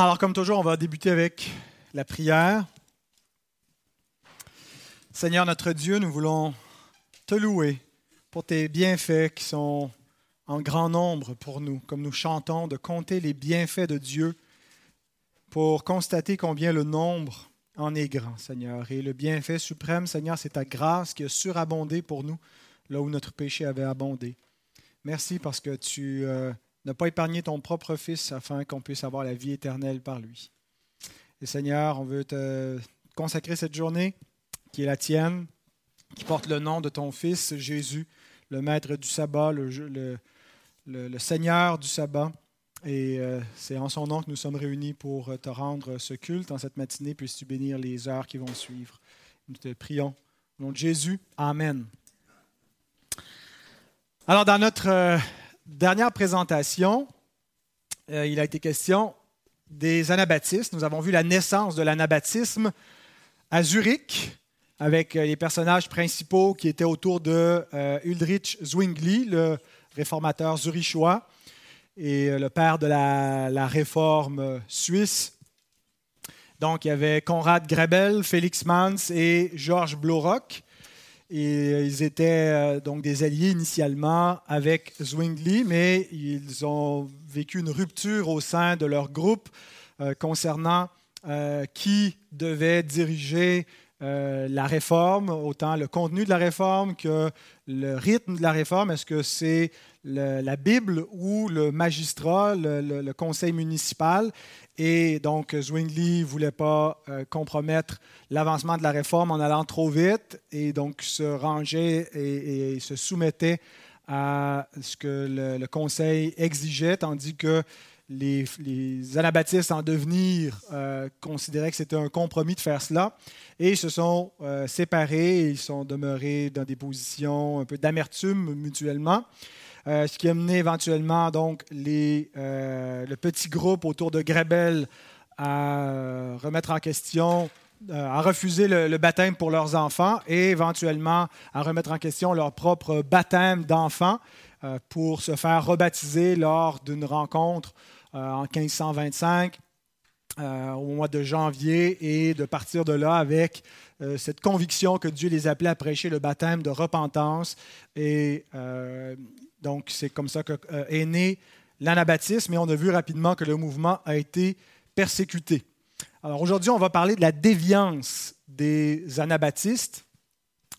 Alors, comme toujours, on va débuter avec la prière. Seigneur notre Dieu, nous voulons te louer pour tes bienfaits qui sont en grand nombre pour nous, comme nous chantons, de compter les bienfaits de Dieu pour constater combien le nombre en est grand, Seigneur. Et le bienfait suprême, Seigneur, c'est ta grâce qui a surabondé pour nous là où notre péché avait abondé. Merci parce que tu euh, n'as pas épargné ton propre Fils afin qu'on puisse avoir la vie éternelle par lui. Et Seigneur, on veut te consacrer cette journée qui est la tienne, qui porte le nom de ton Fils Jésus, le Maître du sabbat, le, le, Seigneur du sabbat. Et euh, c'est en son nom que nous sommes réunis pour te rendre ce culte en cette matinée. Puisses-tu bénir les heures qui vont suivre. Nous te prions. Au nom de Jésus, Amen. Alors, dans notre euh, dernière présentation, euh, il a été question des anabaptistes. Nous avons vu la naissance de l'anabaptisme à Zurich avec euh, les personnages principaux qui étaient autour de euh, Ulrich Zwingli, le réformateur zurichois, et le père de la, réforme suisse. Donc, il y avait Konrad Grebel, Félix Mans et Georges Blaurock. Et ils étaient donc des alliés initialement avec Zwingli, mais ils ont vécu une rupture au sein de leur groupe concernant qui devait diriger euh, la réforme, autant le contenu de la réforme que le rythme de la réforme. Est-ce que c'est la Bible ou le magistrat, le, conseil municipal? Et donc, Zwingli ne voulait pas euh, compromettre l'avancement de la réforme en allant trop vite et donc se rangeait et, se soumettait à ce que le, conseil exigeait, tandis que les, anabaptistes en devenir euh, considéraient que c'était un compromis de faire cela et ils se sont euh, séparés ils sont demeurés dans des positions un peu d'amertume mutuellement. Euh, ce qui a mené éventuellement donc les, le petit groupe autour de Grebel à remettre en question, à refuser le, baptême pour leurs enfants et éventuellement à remettre en question leur propre baptême d'enfants pour se faire rebaptiser lors d'une rencontre euh, en 1525 euh, au mois de janvier et de partir de là avec euh, cette conviction que Dieu les appelait à prêcher le baptême de repentance. Et donc, c'est comme ça qu'est né l'anabaptisme, et on a vu rapidement que le mouvement a été persécuté. Alors aujourd'hui, on va parler de la déviance des anabaptistes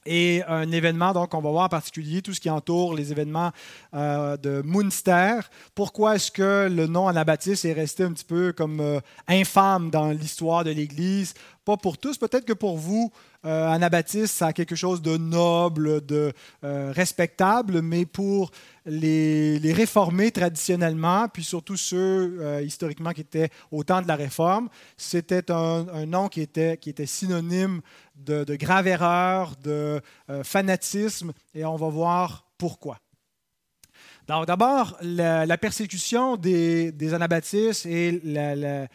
et un événement, donc on va voir en particulier tout ce qui entoure les événements euh, de Munster. Pourquoi est-ce que le nom Anabaptiste est resté un petit peu comme euh, infâme dans l'histoire de l'Église? Pas pour tous, peut-être que pour vous, euh, Anabaptiste, ça a quelque chose de noble, de respectable, mais pour les, réformés traditionnellement, puis surtout ceux historiquement qui étaient au temps de la réforme, c'était un, nom qui était, synonyme de, grave erreur, de euh, fanatisme, et on va voir pourquoi. D'abord, la, persécution des, anabaptistes et la,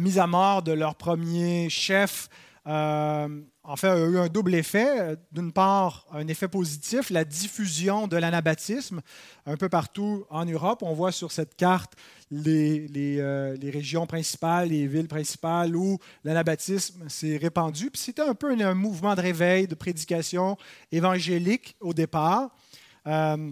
mise à mort de leur premier chef euh, en fait, a eu un double effet. D'une part, un effet positif, la diffusion de l'anabaptisme un peu partout en Europe. On voit sur cette carte les, euh, régions principales, les villes principales où l'anabaptisme s'est répandu. c'était un peu un, mouvement de réveil, de prédication évangélique au départ. Euh,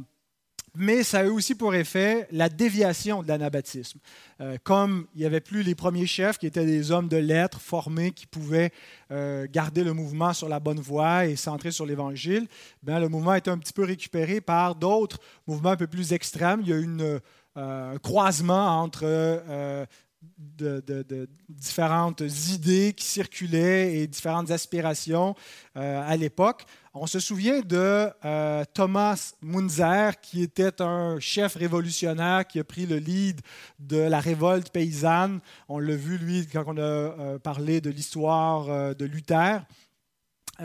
mais ça a eu aussi pour effet la déviation de l'anabaptisme. Euh, comme il n'y avait plus les premiers chefs qui étaient des hommes de lettres formés qui pouvaient euh, garder le mouvement sur la bonne voie et centrer sur l'Évangile, ben, le mouvement a été un petit peu récupéré par d'autres mouvements un peu plus extrêmes. Il y a eu euh, un croisement entre de, différentes idées qui circulaient et différentes aspirations à l'époque. On se souvient de euh, Thomas Munzer, qui était un chef révolutionnaire qui a pris le lead de la révolte paysanne. On l'a vu, lui, quand on a euh, parlé de l'histoire euh, de Luther.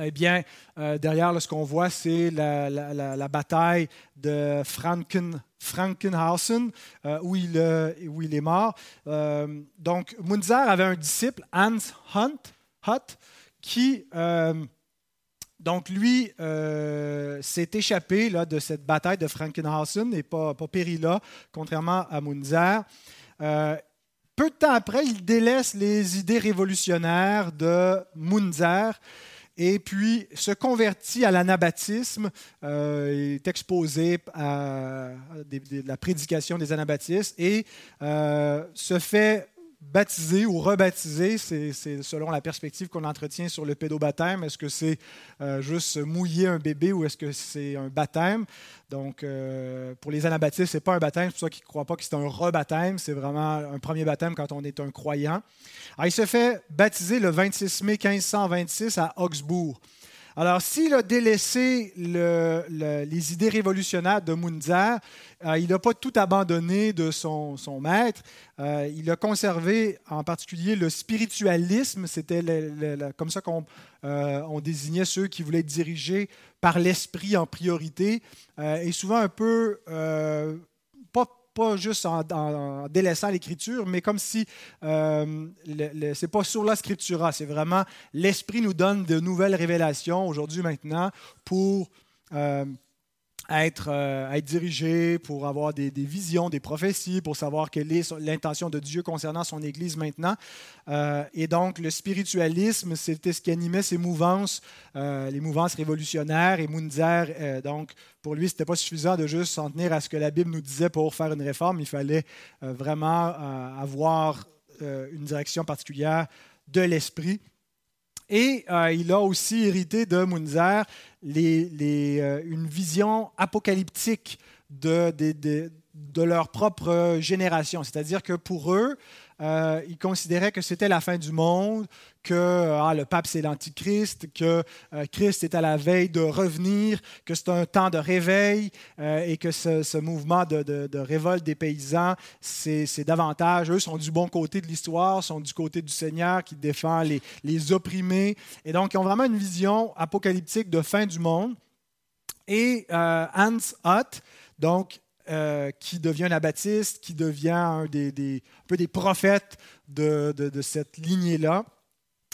Eh bien, derrière, ce qu'on voit, c'est la, bataille de Franken, Frankenhausen, où, il, où il est mort. donc, Munzer avait un disciple, Hans Hunt, Hutt, qui donc, lui euh, s'est échappé là, de cette bataille de Frankenhausen et pas, pas péri là, contrairement à Munzer. Euh, peu de temps après, il délaisse les idées révolutionnaires de Munzer et puis se convertit à l'anabaptisme, euh, est exposé à, la prédication des anabaptistes et se fait baptisé ou rebaptisé, c'est selon la perspective qu'on entretient sur le pédobaptême. Est-ce que c'est euh, juste mouiller un bébé ou est-ce que c'est un baptême? Donc, euh, pour les anabaptistes, ce n'est pas un baptême, c'est pour ça qu'ils ne croient pas que c'est un rebaptême, c'est vraiment un premier baptême quand on est un croyant. Alors, il se fait baptiser le 26 mai 1526 à Augsbourg. Alors, s'il a délaissé les idées révolutionnaires de Munzer, euh, il n'a pas tout abandonné de son, maître. Euh, il a conservé en particulier le spiritualisme. C'était comme ça qu'on euh, désignait ceux qui voulaient être dirigés par l'esprit en priorité. et souvent un peu pas juste en, délaissant l'écriture, mais comme si euh, ce n'est pas sur la scriptura, c'est vraiment l'Esprit nous donne de nouvelles révélations aujourd'hui, maintenant, pour euh, être, euh, être dirigé, pour avoir des, visions, des prophéties, pour savoir quelle est l'intention de Dieu concernant son Église maintenant. Euh, et donc, le spiritualisme, c'était ce qui animait ces mouvances, euh, les mouvances révolutionnaires. Et Munzer, donc, pour lui, ce n'était pas suffisant de juste s'en tenir à ce que la Bible nous disait pour faire une réforme. Il fallait vraiment avoir une direction particulière de l'esprit. Et euh, il a aussi hérité de Munzer euh, une vision apocalyptique de, de leur propre génération. C'est-à-dire que pour eux, euh, ils considéraient que c'était la fin du monde, que ah, le pape c'est l'antichrist, que euh, Christ est à la veille de revenir, que c'est un temps de réveil euh, et que ce, mouvement de, révolte des paysans, c'est davantage, eux sont du bon côté de l'histoire, sont du côté du Seigneur qui défend les, les opprimés. Et donc, ils ont vraiment une vision apocalyptique de fin du monde. Et Hans Hutt, donc euh, qui devient un qui devient un, des, peu des prophètes de, cette lignée-là,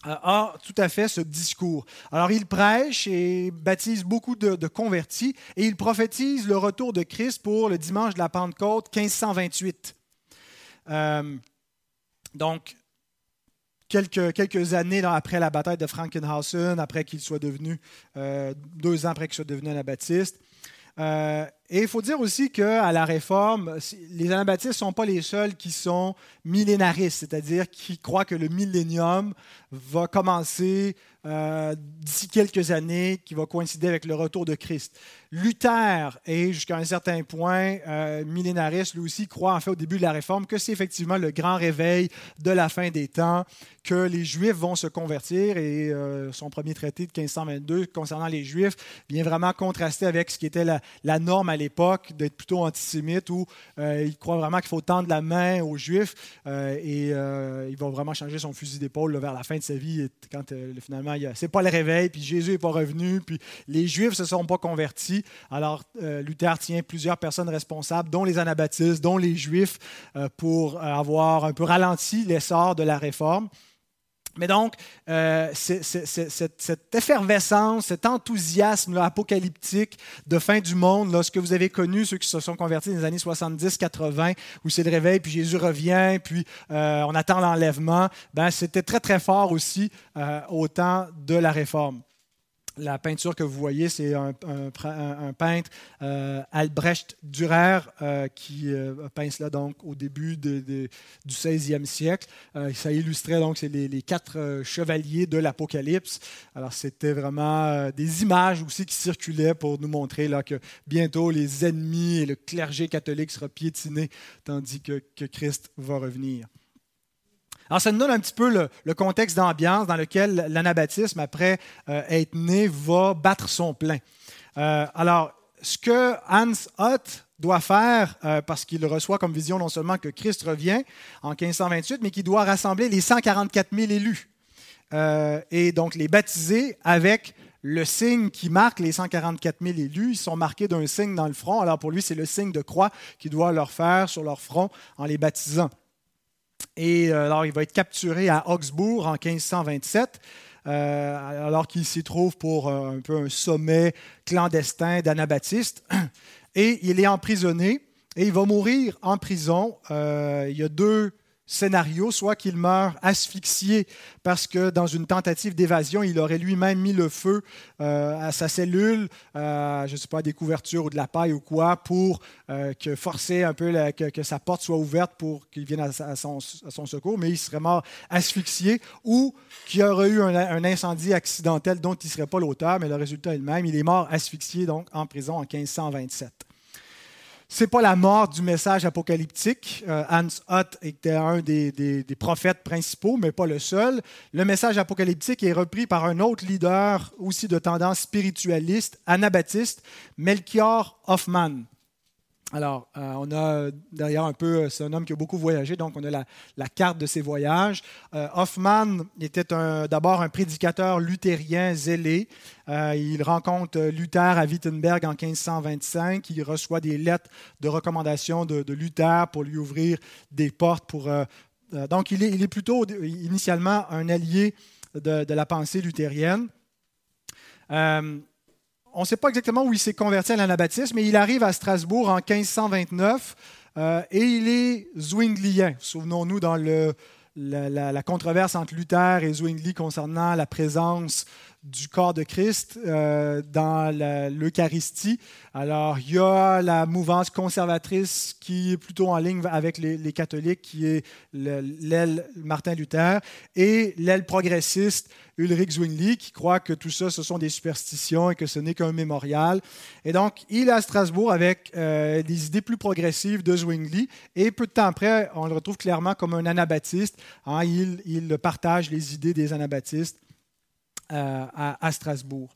euh, a tout à fait ce discours. Alors il prêche et baptise beaucoup de, convertis et il prophétise le retour de Christ pour le dimanche de la Pentecôte 1528. Euh, donc, quelques, années après la bataille de Frankenhausen, après qu'il soit devenu, deux ans après qu'il soit devenu un abattiste, euh, et il faut dire aussi qu'à la Réforme, les anabaptistes ne sont pas les seuls qui sont millénaristes, c'est-à-dire qui croient que le millénium va commencer euh, d'ici quelques années, qui va coïncider avec le retour de Christ. Luther est jusqu'à un certain point euh, millénariste, lui aussi croit en fait au début de la Réforme que c'est effectivement le grand réveil de la fin des temps, que les Juifs vont se convertir et euh, son premier traité de 1522 concernant les Juifs vient vraiment contraster avec ce qui était la, la norme l'époque d'être plutôt antisémite où il croit vraiment qu'il faut tendre la main aux Juifs et il va vraiment changer son fusil d'épaule vers la fin de sa vie quand finalement c'est pas le réveil, puis Jésus n'est pas revenu, puis les Juifs se sont pas convertis. Alors, euh, Luther tient plusieurs personnes responsables, dont les anabaptistes, dont les Juifs, euh, pour avoir un peu ralenti l'essor de la réforme. Mais donc, euh, cette, effervescence, cet enthousiasme apocalyptique de fin du monde, ce que vous avez connu, ceux qui se sont convertis dans les années 70-80, où c'est le réveil, puis Jésus revient, puis euh, on attend l'enlèvement, ben, c'était très, très fort aussi euh, au temps de la réforme. La peinture que vous voyez, c'est un, peintre, euh, Albrecht Dürer, euh, qui euh, peint cela donc au début du 16e siècle. ça illustrait donc c'est les, quatre chevaliers de l'Apocalypse. Alors c'était vraiment des images aussi qui circulaient pour nous montrer là, que bientôt les ennemis et le clergé catholique sera piétiné, tandis que Christ va revenir. Alors, ça nous donne un petit peu le, contexte d'ambiance dans lequel l'anabaptisme, après euh, être né, va battre son plein. Euh, alors, ce que Hans Hutt doit faire, euh, parce qu'il reçoit comme vision non seulement que Christ revient en 1528, mais qu'il doit rassembler les 144 000 élus et donc les baptiser avec le signe qui marque les 144 000 élus. Ils sont marqués d'un signe dans le front. Alors pour lui, c'est le signe de croix qu'il doit leur faire sur leur front en les baptisant. Et euh, alors, il va être capturé à Augsbourg en 1527. Euh, alors qu'il s'y trouve pour euh, un peu un sommet clandestin d'anabaptistes. Et il est emprisonné et il va mourir en prison. il y a deux scénario, soit qu'il meurt asphyxié parce que dans une tentative d'évasion, il aurait lui-même mis le feu euh, à sa cellule, euh, je ne sais pas, des couvertures ou de la paille ou quoi, pour euh, forcer un peu que, sa porte soit ouverte pour qu'il vienne à, son, secours, mais il serait mort asphyxié, ou qu'il aurait eu un, un, incendie accidentel dont il ne serait pas l'auteur, mais le résultat est le même. Il est mort asphyxié donc en prison en 1527 n'est pas la mort du message apocalyptique. Euh, Hans Hutt était un des, prophètes principaux, mais pas le seul. Le message apocalyptique est repris par un autre leader aussi de tendance spiritualiste, anabaptiste, Melchior Hoffman. Alors, euh, on a d'ailleurs un peu, c'est un homme qui a beaucoup voyagé, donc on a la, carte de ses voyages. Euh, Hoffman était d'abord un prédicateur luthérien zélé. Euh, il rencontre Luther à Wittenberg en 1525. Il reçoit des lettres de recommandation de, Luther pour lui ouvrir des portes. Donc, il est, plutôt initialement un allié de la pensée luthérienne on ne sait pas exactement où il s'est converti à l'anabaptisme, mais il arrive à Strasbourg en 1529 euh, et il est zwinglien. Souvenons-nous dans le, la, controverse entre Luther et Zwingli concernant la présence du corps de Christ euh, dans l'Eucharistie. Alors, il y a la mouvance conservatrice qui est plutôt en ligne avec les, catholiques, qui est l'aile Martin Luther, et l'aile progressiste Ulrich Zwingli, qui croit que tout ça, ce sont des superstitions et que ce n'est qu'un mémorial. Et donc, il est à Strasbourg avec euh, des idées plus progressives de Zwingli, et peu de temps après, on le retrouve clairement comme un anabaptiste. Hein, il, il partage les idées des anabaptistes. Euh, à, Strasbourg.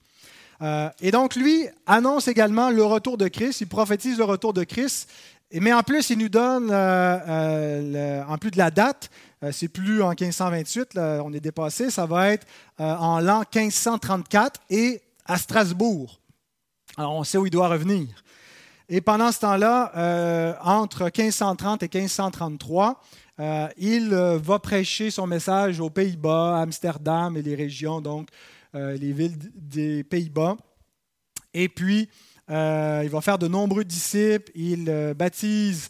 Euh, et donc, lui annonce également le retour de Christ, il prophétise le retour de Christ, mais en plus, il nous donne, euh, en plus de la date, c'est plus en 1528, on est dépassé, ça va être en l'an 1534 et à Strasbourg. Alors, on sait où il doit revenir. Et pendant ce temps-là, entre 1530 et 1533, euh, il euh, va prêcher son message aux Pays-Bas, Amsterdam et les régions, donc euh, les villes des Pays-Bas. Et puis, il va faire de nombreux disciples. Il baptise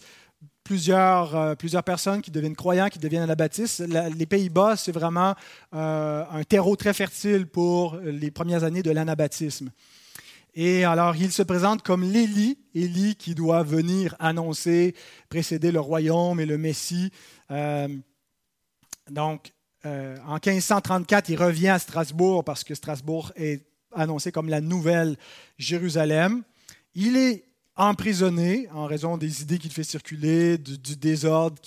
plusieurs, plusieurs personnes qui deviennent croyants, qui deviennent anabaptistes. les Pays-Bas, c'est vraiment un terreau très fertile pour les premières années de l'anabaptisme. Et alors, il se présente comme l'Élie, Élie qui doit venir annoncer, précéder le royaume et le Messie. Euh, donc, euh, en 1534, il revient à Strasbourg parce que Strasbourg est annoncé comme la nouvelle Jérusalem. Il est emprisonné en raison des idées qu'il fait circuler, du, désordre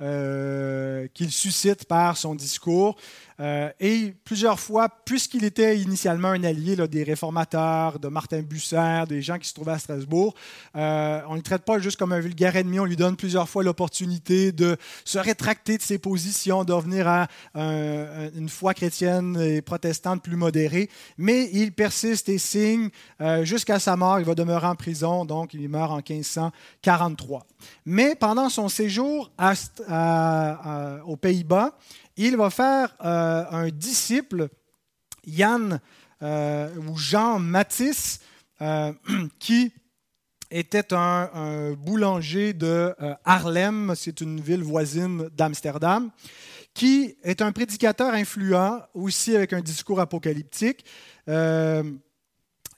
euh, qu'il suscite par son discours. Euh, et plusieurs fois, puisqu'il était initialement un allié des réformateurs, de Martin Busser, des gens qui se trouvaient à Strasbourg, euh, on ne le traite pas juste comme un vulgaire ennemi, on lui donne plusieurs fois l'opportunité de se rétracter de ses positions, de revenir à une foi chrétienne et protestante plus modérée. Mais il persiste et signe euh, jusqu'à sa mort. Il va demeurer en prison, donc il meurt en 1543. Mais pendant son séjour aux Pays-Bas, il va faire euh, un disciple, Yann euh, ou Jean Matisse, euh, qui était un, boulanger de Harlem, c'est une ville voisine d'Amsterdam, qui est un prédicateur influent, aussi avec un discours apocalyptique. et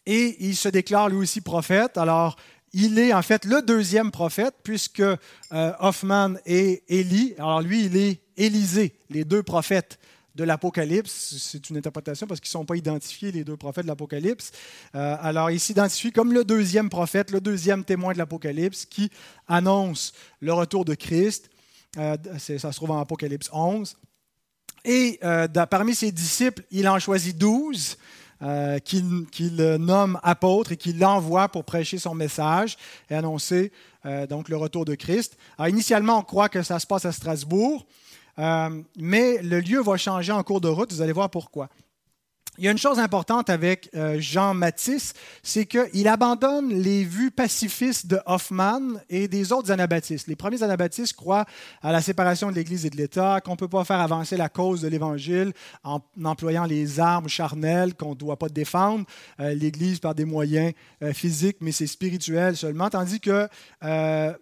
il se déclare lui aussi prophète. Alors, il est en fait le deuxième prophète, puisque Hoffman est Élie. Alors lui, il est Élisée, les deux prophètes de l'Apocalypse. C'est une interprétation parce qu'ils ne sont pas identifiés, les deux prophètes de l'Apocalypse. Euh, alors, il s'identifie comme le deuxième prophète, le deuxième témoin de l'Apocalypse qui annonce le retour de Christ. Euh, ça se trouve en Apocalypse 11. Et euh, parmi ses disciples, il en choisit douze. qu'il nomme apôtres et qu'il l'envoie pour prêcher son message et annoncer donc le retour de Christ. Alors, initialement, on croit que ça se passe à Strasbourg. Euh, mais le lieu va changer en cours de route, vous allez voir pourquoi. Il y a une chose importante avec euh, Jean Matisse, c'est qu'il abandonne les vues pacifistes de Hoffman et des autres anabaptistes. Les premiers anabaptistes croient à la séparation de l'Église et de l'État, qu'on ne peut pas faire avancer la cause de l'Évangile en employant les armes charnelles, qu'on ne doit pas défendre euh, l'Église par des moyens euh, physiques, mais c'est spirituel seulement, tandis que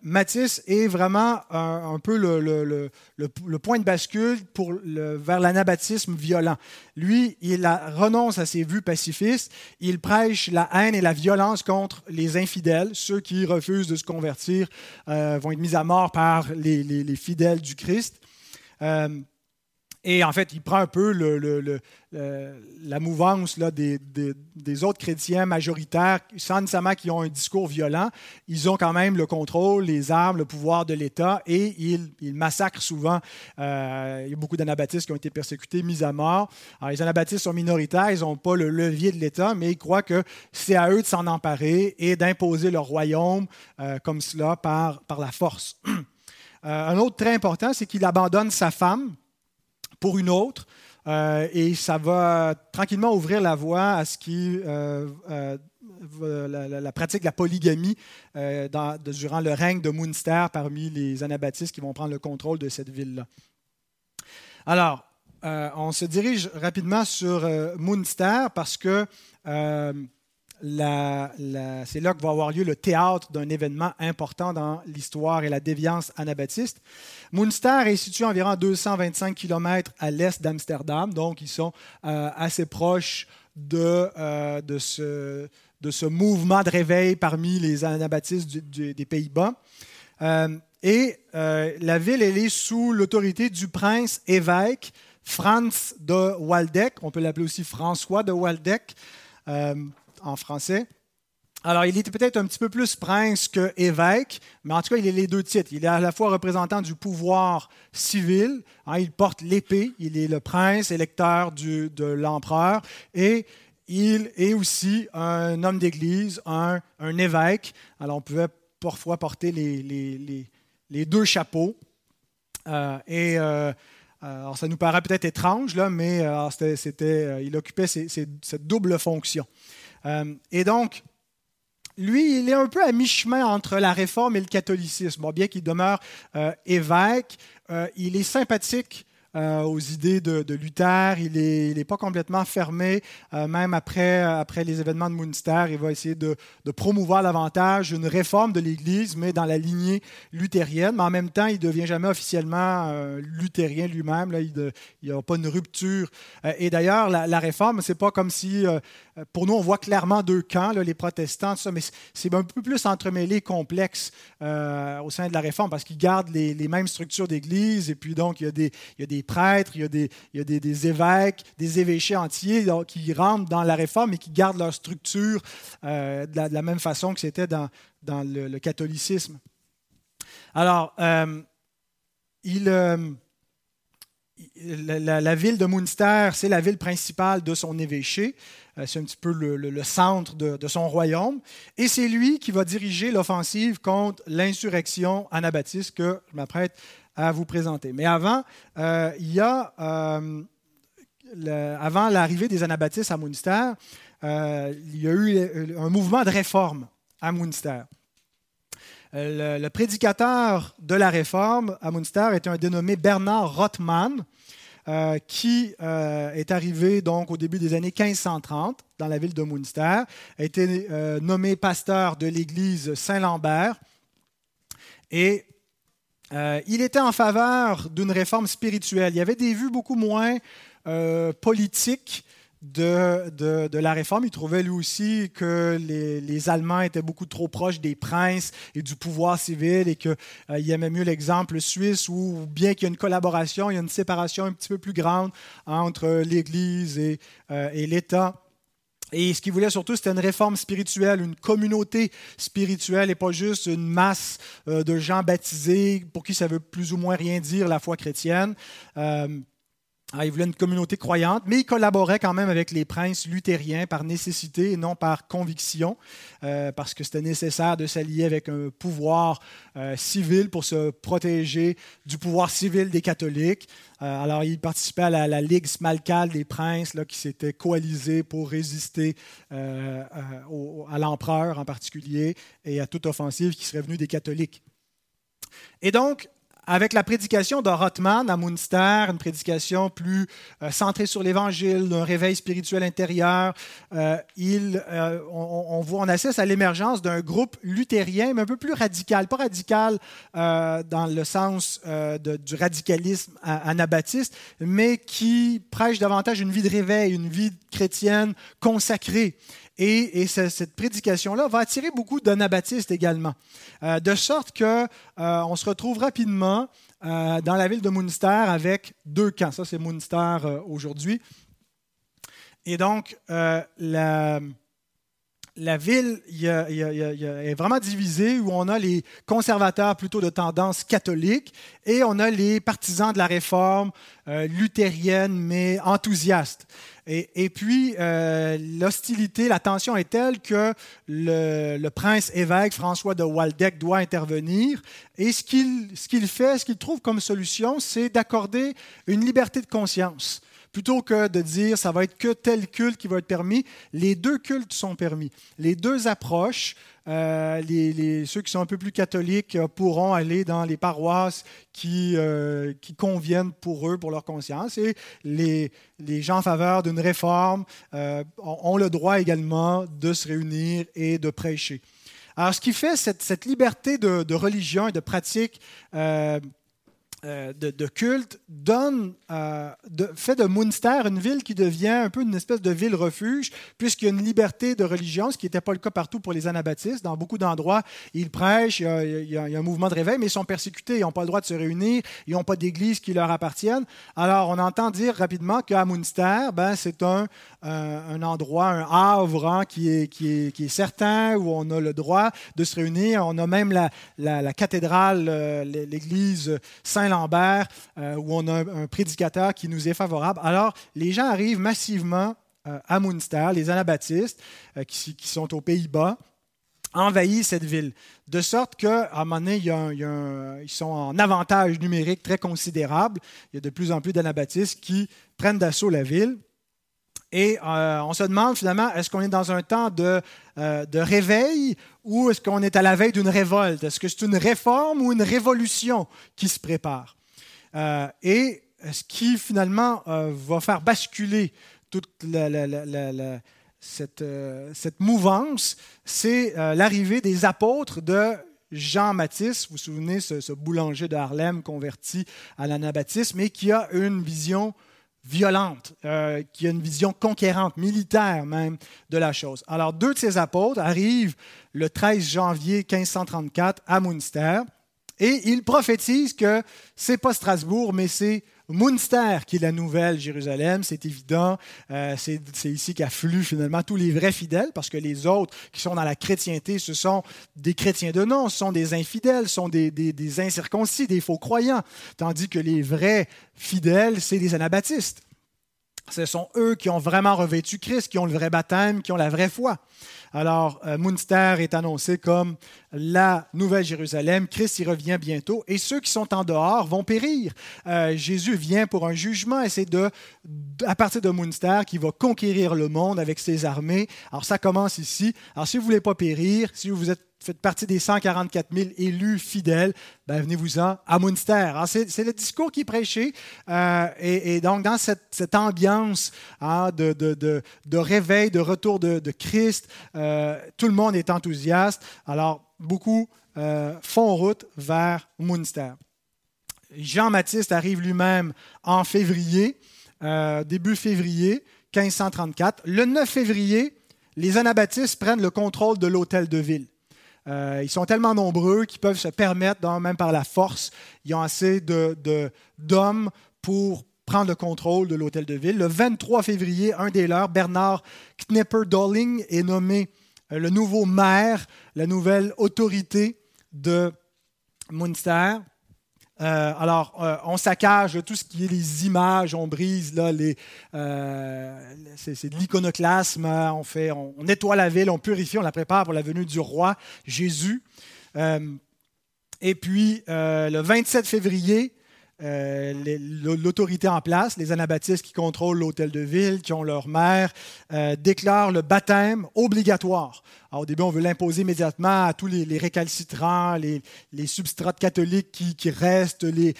Matisse est vraiment un, peu le, point de bascule vers l'anabaptisme violent. Lui, il a renonce à ses vues pacifistes. Il prêche la haine et la violence contre les infidèles. Ceux qui refusent de se convertir euh, vont être mis à mort par les, fidèles du Christ. Euh, et en fait, il prend un peu la mouvance là, des, autres chrétiens majoritaires, sans nécessairement qui ont un discours violent. Ils ont quand même le contrôle, les armes, le pouvoir de l'État et ils, ils, massacrent souvent. Euh, il y a beaucoup d'anabaptistes qui ont été persécutés, mis à mort. Alors, les anabaptistes sont minoritaires, ils n'ont pas le levier de l'État, mais ils croient que c'est à eux de s'en emparer et d'imposer leur royaume euh, comme cela par, par la force. Euh, un autre très important, c'est qu'il abandonne sa femme pour une autre. Euh, et ça va tranquillement ouvrir la voie à ce qui euh, euh, la, pratique de la polygamie durant le règne de Munster parmi les anabaptistes qui vont prendre le contrôle de cette ville-là. Alors, on se dirige rapidement sur Munster parce que c'est là que va avoir lieu le théâtre d'un événement important dans l'histoire et la déviance anabaptiste. Munster est situé environ 225 km à l'est d'Amsterdam, donc ils sont euh, assez proches de, euh, de, ce, mouvement de réveil parmi les anabaptistes des Pays-Bas. Euh, et la ville, elle est sous l'autorité du prince évêque Franz de Waldeck, on peut l'appeler aussi François de Waldeck en français. Alors, il était peut-être un petit peu plus prince que évêque, mais en tout cas, il a les deux titres. Il est à la fois représentant du pouvoir civil, hein, il porte l'épée, il est le prince électeur du, de l'empereur, et il est aussi un homme d'église, un, un, évêque. Alors, on pouvait parfois porter les, les, les, deux chapeaux. Euh, et euh, alors, ça nous paraît peut-être étrange, là, mais euh, c'était, il occupait cette double fonction. Euh, et donc, lui, il est un peu à mi-chemin entre la réforme et le catholicisme. bien qu'il demeure euh, évêque, euh, il est sympathique euh, aux idées de, Luther. Il n'est pas complètement fermé, euh, même après, après les événements de Münster. Il va essayer de, promouvoir davantage une réforme de l'Église, mais dans la lignée luthérienne. Mais en même temps, il ne devient jamais officiellement euh, luthérien lui-même. il n'y a pas une rupture. et d'ailleurs, la, réforme, ce n'est pas comme si, pour nous, on voit clairement deux camps, les protestants, ça, mais c'est un peu plus entremêlé, complexe au sein de la réforme, parce qu'ils gardent les, mêmes structures d'Église, et puis donc, il y a des prêtres, il y a des, il y a des, évêques, des évêchés entiers qui rentrent dans la réforme et qui gardent leur structure euh, de, la, même façon que c'était dans, le, catholicisme. Alors, euh, il, euh, la, ville de Munster, c'est la ville principale de son évêché. C'est un petit peu le, centre de, de, son royaume. Et c'est lui qui va diriger l'offensive contre l'insurrection anabaptiste que je m'apprête à vous présenter. Mais avant, euh, il y a, euh, avant l'arrivée des Anabaptistes à Munster, euh, il y a eu un mouvement de réforme à Munster. Le, prédicateur de la réforme à Munster était un dénommé Bernard Rothmann, qui est arrivé donc au début des années 1530 dans la ville de Munster, a été nommé pasteur de l'église Saint-Lambert et euh, il était en faveur d'une réforme spirituelle. Il avait des vues beaucoup moins euh, politiques de, de, la réforme. Il trouvait lui aussi que les, Allemands étaient beaucoup trop proches des princes et du pouvoir civil et qu'il euh, aimait mieux l'exemple suisse où, bien qu'il y ait une collaboration, il y a une séparation un petit peu plus grande entre l'Église et, et l'État. Et ce qu'il voulait surtout, c'était une réforme spirituelle, une communauté spirituelle et pas juste une masse euh, de gens baptisés pour qui ça veut plus ou moins rien dire la foi chrétienne. Euh, il voulait une communauté croyante, mais il collaborait quand même avec les princes luthériens par nécessité et non par conviction, euh, parce que c'était nécessaire de s'allier avec un pouvoir euh, civil pour se protéger du pouvoir civil des catholiques. Euh, alors, il participait à la, Ligue smalcale des princes, là, qui s'était coalisée pour résister à l'empereur en particulier et à toute offensive qui serait venue des catholiques. Et donc, avec la prédication de Rothman à Munster, une prédication plus euh, centrée sur l'Évangile, d'un réveil spirituel intérieur, euh, il, euh, on, voit, on assiste à l'émergence d'un groupe luthérien, mais un peu plus radical, pas radical dans le sens du radicalisme anabaptiste, mais qui prêche davantage une vie de réveil, une vie chrétienne consacrée. Et, cette prédication-là va attirer beaucoup d'anabaptistes également. Euh, de sorte qu'on euh, se retrouve rapidement euh, dans la ville de Munster avec deux camps. Ça, c'est Munster aujourd'hui. Et donc, la, la ville est vraiment divisée où on a les conservateurs plutôt de tendance catholique et on a les partisans de la réforme euh, luthérienne mais enthousiastes. Et, puis, euh, l'hostilité, la tension est telle que le, prince évêque François de Waldeck doit intervenir. Et ce qu'il ce qu'il fait, ce qu'il trouve comme solution, c'est d'accorder une liberté de conscience Plutôt que de dire ça va être que tel culte qui va être permis, les deux cultes sont permis. Les deux approches, euh, ceux qui sont un peu plus catholiques euh, pourront aller dans les paroisses qui, euh, qui conviennent pour eux, pour leur conscience, et les, gens en faveur d'une réforme ont, le droit également de se réunir et de prêcher. Alors, ce qui fait cette, liberté de, religion et de pratique euh, de, culte donne, euh, fait de Munster une ville qui devient un peu une espèce de ville refuge, puisqu'il y a une liberté de religion, ce qui n'était pas le cas partout pour les anabaptistes. Dans beaucoup d'endroits, ils prêchent, il y, a, un mouvement de réveil, mais ils sont persécutés, ils n'ont pas le droit de se réunir, ils n'ont pas d'église qui leur appartienne. Alors, on entend dire rapidement qu'à Munster, ben, c'est un, un, endroit, un havre hein, qui, est, qui, est, qui, est, certain, où on a le droit de se réunir. On a même la, la, cathédrale, euh, l'église Saint-Lambert, euh, où on a un, prédicateur qui nous est favorable. Alors, les gens arrivent massivement euh, à Munster, les anabaptistes, qui, qui sont aux Pays-Bas, envahissent cette ville. De sorte qu'à un moment donné, ils sont en avantage numérique très considérable. Il y a de plus en plus d'anabaptistes qui prennent d'assaut la ville. Et euh, on se demande finalement, est-ce qu'on est dans un temps de, euh, de réveil ou est-ce qu'on est à la veille d'une révolte? Est-ce que c'est une réforme ou une révolution qui se prépare? Euh, et ce qui finalement va faire basculer toute cette, cette, mouvance, c'est l'arrivée des apôtres de Jean-Baptiste, vous vous souvenez, ce, boulanger de Harlem converti à l'anabaptisme, et qui a une vision violente, euh, qui a une vision conquérante, militaire même de la chose. Alors, deux de ces apôtres arrivent le 13 janvier 1534 à Munster et ils prophétisent que c'est pas Strasbourg, mais c'est Munster, qui est la nouvelle Jérusalem, c'est évident. Euh, c'est ici qu'affluent finalement tous les vrais fidèles, parce que les autres qui sont dans la chrétienté, ce sont des chrétiens de nom, ce sont des infidèles, ce sont des, des incirconcis, des faux croyants. Tandis que les vrais fidèles, c'est les anabaptistes. Ce sont eux qui ont vraiment revêtu Christ, qui ont le vrai baptême, qui ont la vraie foi. Alors, euh, Munster est annoncé comme la Nouvelle Jérusalem. Christ y revient bientôt et ceux qui sont en dehors vont périr. Euh, Jésus vient pour un jugement et c'est de, à partir de Munster qu'il va conquérir le monde avec ses armées. Alors, ça commence ici. Alors, si vous ne voulez pas périr, si vous êtes faites partie des 144 000 élus fidèles, ben venez-vous-en à Munster. C'est le discours qui est prêché. Euh, et, donc, dans cette, ambiance hein, de, réveil, de retour de, Christ, euh, tout le monde est enthousiaste. Alors, beaucoup euh, font route vers Munster. Jean-Baptiste arrive lui-même en février, début février 1534. Le 9 février, les anabaptistes prennent le contrôle de l'hôtel de ville. Euh, ils sont tellement nombreux qu'ils peuvent se permettre, même par la force, ils ont assez d'hommes pour prendre le contrôle de l'hôtel de ville. Le 23 février, un des leurs, Bernard Knepper-Dolling, est nommé euh, le nouveau maire, la nouvelle autorité de Munster. Euh, alors, euh, on saccage tout ce qui est les images, on brise là, les, c'est, de l'iconoclasme, hein. on, fait, on, nettoie la ville, on purifie, on la prépare pour la venue du roi Jésus. et puis, le 27 février, euh, l'autorité en place, les anabaptistes qui contrôlent l'hôtel de ville, qui ont leur mère, euh, déclarent le baptême obligatoire. au début, on veut l'imposer immédiatement à tous les, récalcitrants, les, substrates catholiques qui, restent, les,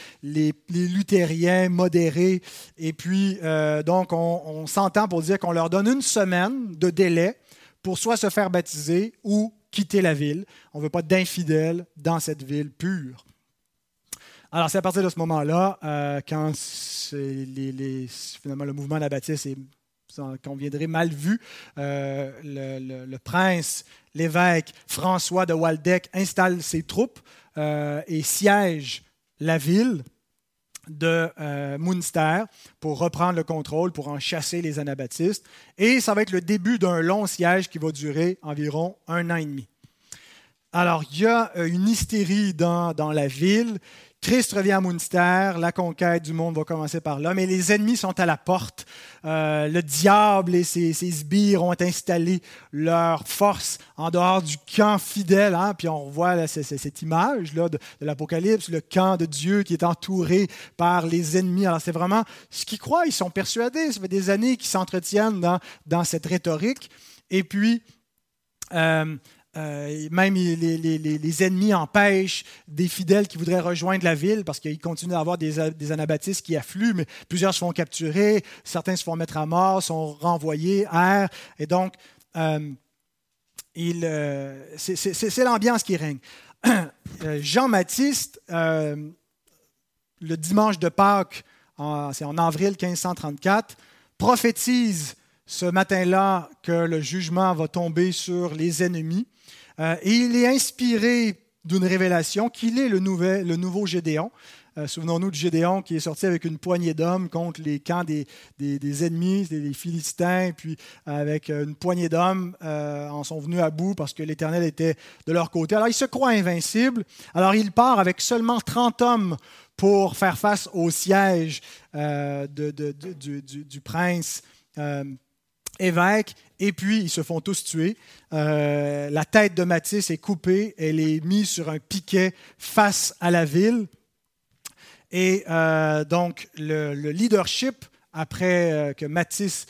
luthériens modérés. Et puis, euh, donc, on, on s'entend pour dire qu'on leur donne une semaine de délai pour soit se faire baptiser ou quitter la ville. On ne veut pas d'infidèles dans cette ville pure. Alors, c'est à partir de ce moment-là, euh, quand finalement le mouvement anabaptiste est qu'on viendrait mal vu, euh, le, prince, l'évêque François de Waldeck installe ses troupes euh, et siège la ville de Munster pour reprendre le contrôle, pour en chasser les anabaptistes. Et ça va être le début d'un long siège qui va durer environ un an et demi. Alors, il y a une hystérie dans, dans la ville. Christ revient à Munster, la conquête du monde va commencer par là, mais les ennemis sont à la porte. Euh, le diable et ses, sbires ont installé leur force en dehors du camp fidèle. Hein, puis on voit cette image là, de, l'Apocalypse, le camp de Dieu qui est entouré par les ennemis. Alors c'est vraiment ce qu'ils croient, ils sont persuadés. Ça fait des années qu'ils s'entretiennent dans, dans cette rhétorique. Et puis, euh, euh, même les, ennemis empêchent des fidèles qui voudraient rejoindre la ville parce qu'il continue à avoir des, anabaptistes qui affluent, mais plusieurs se font capturer, certains se font mettre à mort, sont renvoyés, errent. Et donc, euh, euh, c'est l'ambiance qui règne. Jean-Baptiste, le dimanche de Pâques, c'est en avril 1534, prophétise ce matin-là que le jugement va tomber sur les ennemis. Euh, et il est inspiré d'une révélation qu'il est le, nouveau Gédéon. Euh, souvenons-nous de Gédéon qui est sorti avec une poignée d'hommes contre les camps des, des, ennemis, des, Philistins, puis avec une poignée d'hommes euh, en sont venus à bout parce que l'Éternel était de leur côté. Alors il se croit invincible. Alors il part avec seulement 30 hommes pour faire face au siège de, du, du, prince évêque, et puis ils se font tous tuer. Euh, la tête de Mathis est coupée, elle est mise sur un piquet face à la ville. Et euh, donc le, leadership, après euh, que Mathis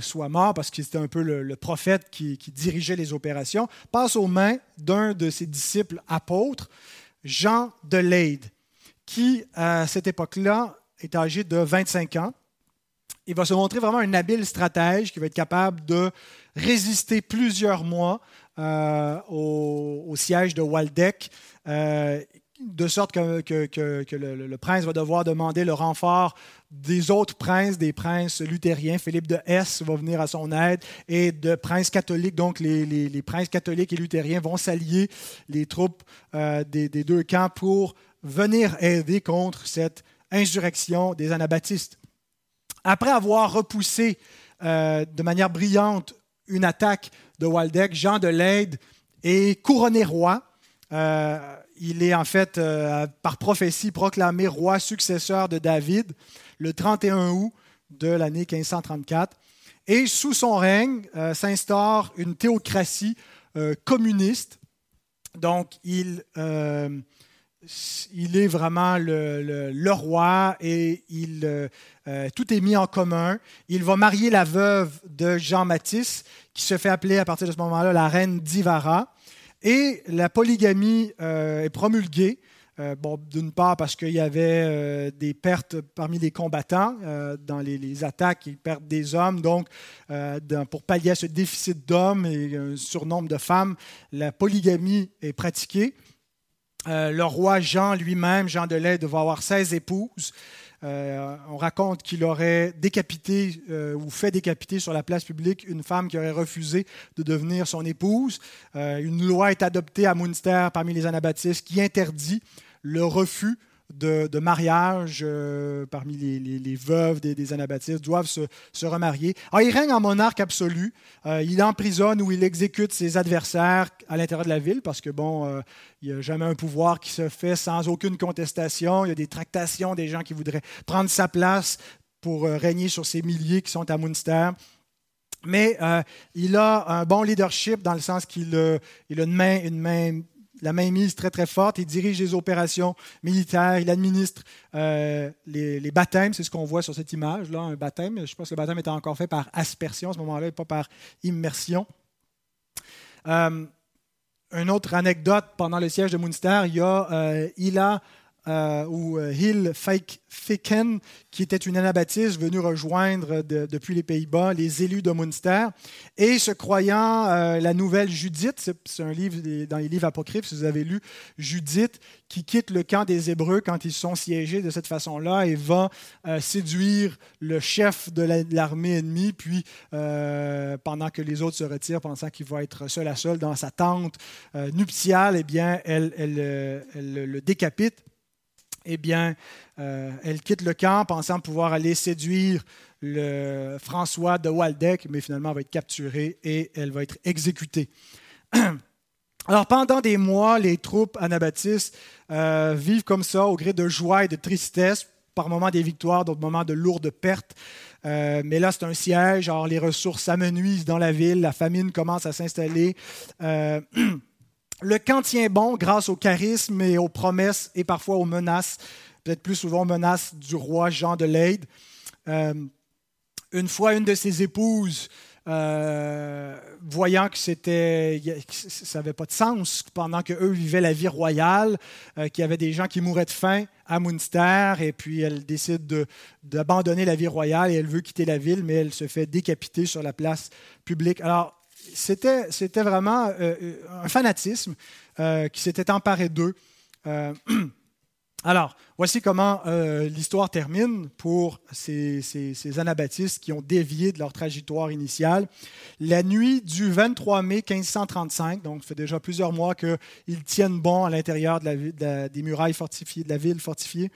soit mort, parce que c'était un peu le, prophète qui, dirigeait les opérations, passe aux mains d'un de ses disciples apôtres, Jean de Leyde, qui à cette époque-là est âgé de 25 ans il va se montrer vraiment un habile stratège qui va être capable de résister plusieurs mois euh, au, siège de Waldeck, euh, de sorte que, le, prince va devoir demander le renfort des autres princes, des princes luthériens. Philippe de Hesse va venir à son aide et de princes catholiques. Donc, les, princes catholiques et luthériens vont s'allier, les troupes euh, des, des deux camps, pour venir aider contre cette insurrection des anabaptistes. Après avoir repoussé euh, de manière brillante une attaque de Waldeck, Jean de Leyde est couronné roi. Euh, il est en fait, euh, par prophétie, proclamé roi successeur de David le 31 août de l'année 1534. Et sous son règne s'instaure une théocratie communiste. Donc, il il est vraiment le, roi et euh, euh, tout est mis en commun. Il va marier la veuve de Jean Mathis, qui se fait appeler à partir de ce moment-là la reine d'Ivara. Et la polygamie euh, est promulguée. bon, d'une part parce qu'il y avait des pertes parmi les combattants dans les, attaques, ils perdent des hommes. Donc, pour pallier à ce déficit d'hommes et un surnombre de femmes, la polygamie est pratiquée. Euh, le roi Jean lui-même, Jean de Leyde, devait avoir 16 épouses. Euh, on raconte qu'il aurait décapité euh, ou fait décapiter sur la place publique une femme qui aurait refusé de devenir son épouse. une loi est adoptée à Munster parmi les anabaptistes qui interdit le refus de, mariage euh, parmi les, veuves des, Anabaptistes doivent se, remarier. Alors, il règne en monarque absolu. Euh, il emprisonne ou il exécute ses adversaires à l'intérieur de la ville parce que, bon, euh, il n'y a jamais un pouvoir qui se fait sans aucune contestation. Il y a des tractations des gens qui voudraient prendre sa place pour régner sur ces milliers qui sont à Munster. Mais il a un bon leadership dans le sens qu'il a une main, une main la mainmise très très forte. Il dirige les opérations militaires, il administre euh, les, baptêmes, c'est ce qu'on voit sur cette image-là, un baptême. Je pense que le baptême était encore fait par aspersion à ce moment-là et pas par immersion. Euh, une autre anecdote, pendant le siège de Munster, il y a euh, euh, ou euh, Hill Ficken, qui était une anabaptiste venue rejoindre depuis les Pays-Bas les élus de Munster. Et se croyant euh, la nouvelle Judith, c'est un livre dans les livres apocryphes, vous avez lu, Judith, qui quitte le camp des Hébreux quand ils sont siégés de cette façon-là et va séduire le chef de l'armée ennemie, puis pendant que les autres se retirent, pensant qu'il va être seul à seul dans sa tente nuptiale, eh bien, elle le décapite eh bien, euh, elle quitte le camp pensant pouvoir aller séduire le François de Waldeck, mais finalement, elle va être capturée et elle va être exécutée. Alors, pendant des mois, les troupes anabaptistes euh, vivent comme ça, au gré de joie et de tristesse, par moments des victoires, d'autres moments de lourdes pertes. Euh, mais là, c'est un siège, alors les ressources s'amenuisent dans la ville, la famine commence à s'installer. Le camp tient bon grâce au charisme et aux promesses et parfois aux menaces, peut-être plus souvent aux menaces du roi Jean de Leyde. Euh, une fois, une de ses épouses, euh, voyant que c'était, ça n'avait pas de sens pendant qu'eux vivaient la vie royale, euh, qu'il y avait des gens qui mouraient de faim à Munster, et puis elle décide d'abandonner la vie royale et elle veut quitter la ville, mais elle se fait décapiter sur la place publique. Alors, c'était, vraiment euh, euh, un fanatisme euh, qui s'était emparé d'eux. alors, voici comment l'histoire termine pour ces, anabaptistes qui ont dévié de leur trajectoire initiale. La nuit du 23 mai 1535, donc ça fait déjà plusieurs mois qu'ils tiennent bon à l'intérieur des murailles fortifiées, de la ville fortifiée.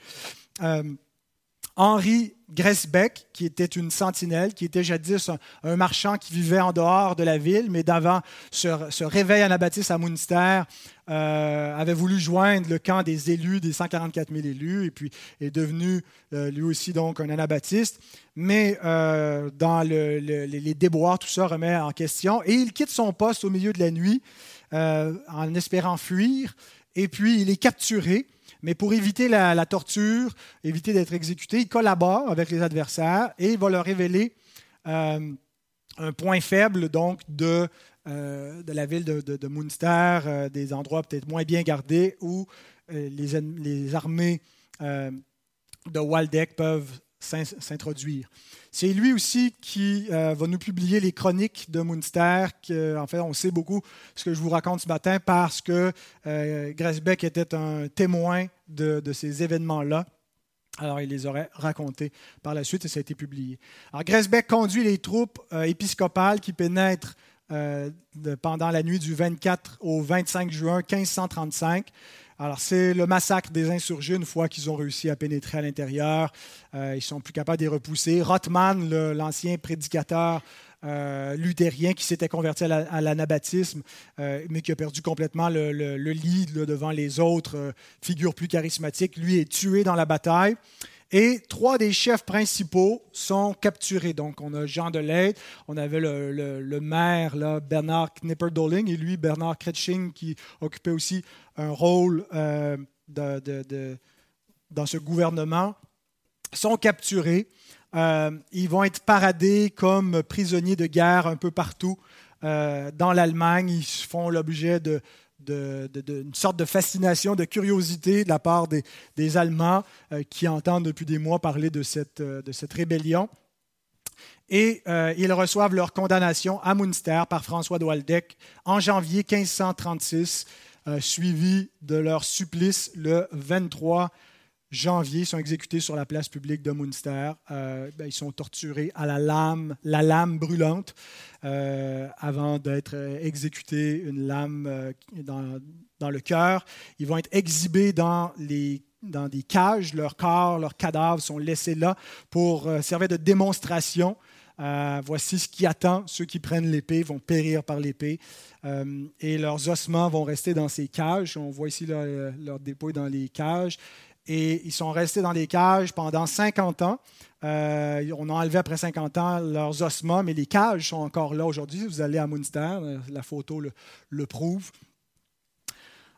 Henri Gresbeck, qui était une sentinelle, qui était jadis un, marchand qui vivait en dehors de la ville, mais d'avant ce, réveil anabaptiste à Munster, euh, avait voulu joindre le camp des élus, des 144 000 élus, et puis est devenu euh, lui aussi donc un anabaptiste. Mais euh, dans les déboires, tout ça remet en question, et il quitte son poste au milieu de la nuit en espérant fuir, et puis il est capturé. Mais pour éviter la, torture, éviter d'être exécuté, il collabore avec les adversaires et il va leur révéler euh, un point faible donc de, euh, de la ville de, de, Munster, euh, des endroits peut-être moins bien gardés où les, les, armées de Waldeck peuvent s'introduire. C'est lui aussi qui euh, va nous publier les chroniques de Munster. en fait, on sait beaucoup ce que je vous raconte ce matin parce que euh, était un témoin de, ces événements-là. Alors, il les aurait racontés par la suite et ça a été publié. Alors, Gresbeck conduit les troupes euh, épiscopales qui pénètrent pendant la nuit du 24 au 25 juin 1535 alors, c'est le massacre des insurgés une fois qu'ils ont réussi à pénétrer à l'intérieur. Euh, ils sont plus capables de les repousser. Rothman, l'ancien prédicateur euh, luthérien qui s'était converti à l'anabaptisme, euh, mais qui a perdu complètement le, le, lead devant les autres figures plus charismatiques, lui est tué dans la bataille. Et trois des chefs principaux sont capturés. Donc, on a Jean Delay, on avait le, maire là, Bernard Knipperdoling et lui, Bernard Kretsching, qui occupait aussi un rôle euh, dans ce gouvernement, sont capturés. Euh, ils vont être paradés comme prisonniers de guerre un peu partout euh, dans l'Allemagne. Ils font l'objet de, d'une sorte de fascination, de curiosité de la part des, Allemands euh, qui entendent depuis des mois parler de cette, euh, de cette rébellion. Et euh, ils reçoivent leur condamnation à Münster par François de Waldeck en janvier 1536, suivi de leur supplice le 23 janvier, sont exécutés sur la place publique de Munster. Ben, ils sont torturés à la lame, la lame brûlante avant d'être exécutés, une lame dans, le cœur. Ils vont être exhibés dans les dans des cages, leurs corps, leurs cadavres sont laissés là pour euh, servir de démonstration. Euh, voici ce qui attend. Ceux qui prennent l'épée vont périr par l'épée. Euh, et leurs ossements vont rester dans ces cages. On voit ici leur, dépôt dans les cages. Et ils sont restés dans les cages pendant 50 ans. on a enlevé après 50 ans leurs ossements, mais les cages sont encore là aujourd'hui. Vous allez à Munster, la photo le prouve.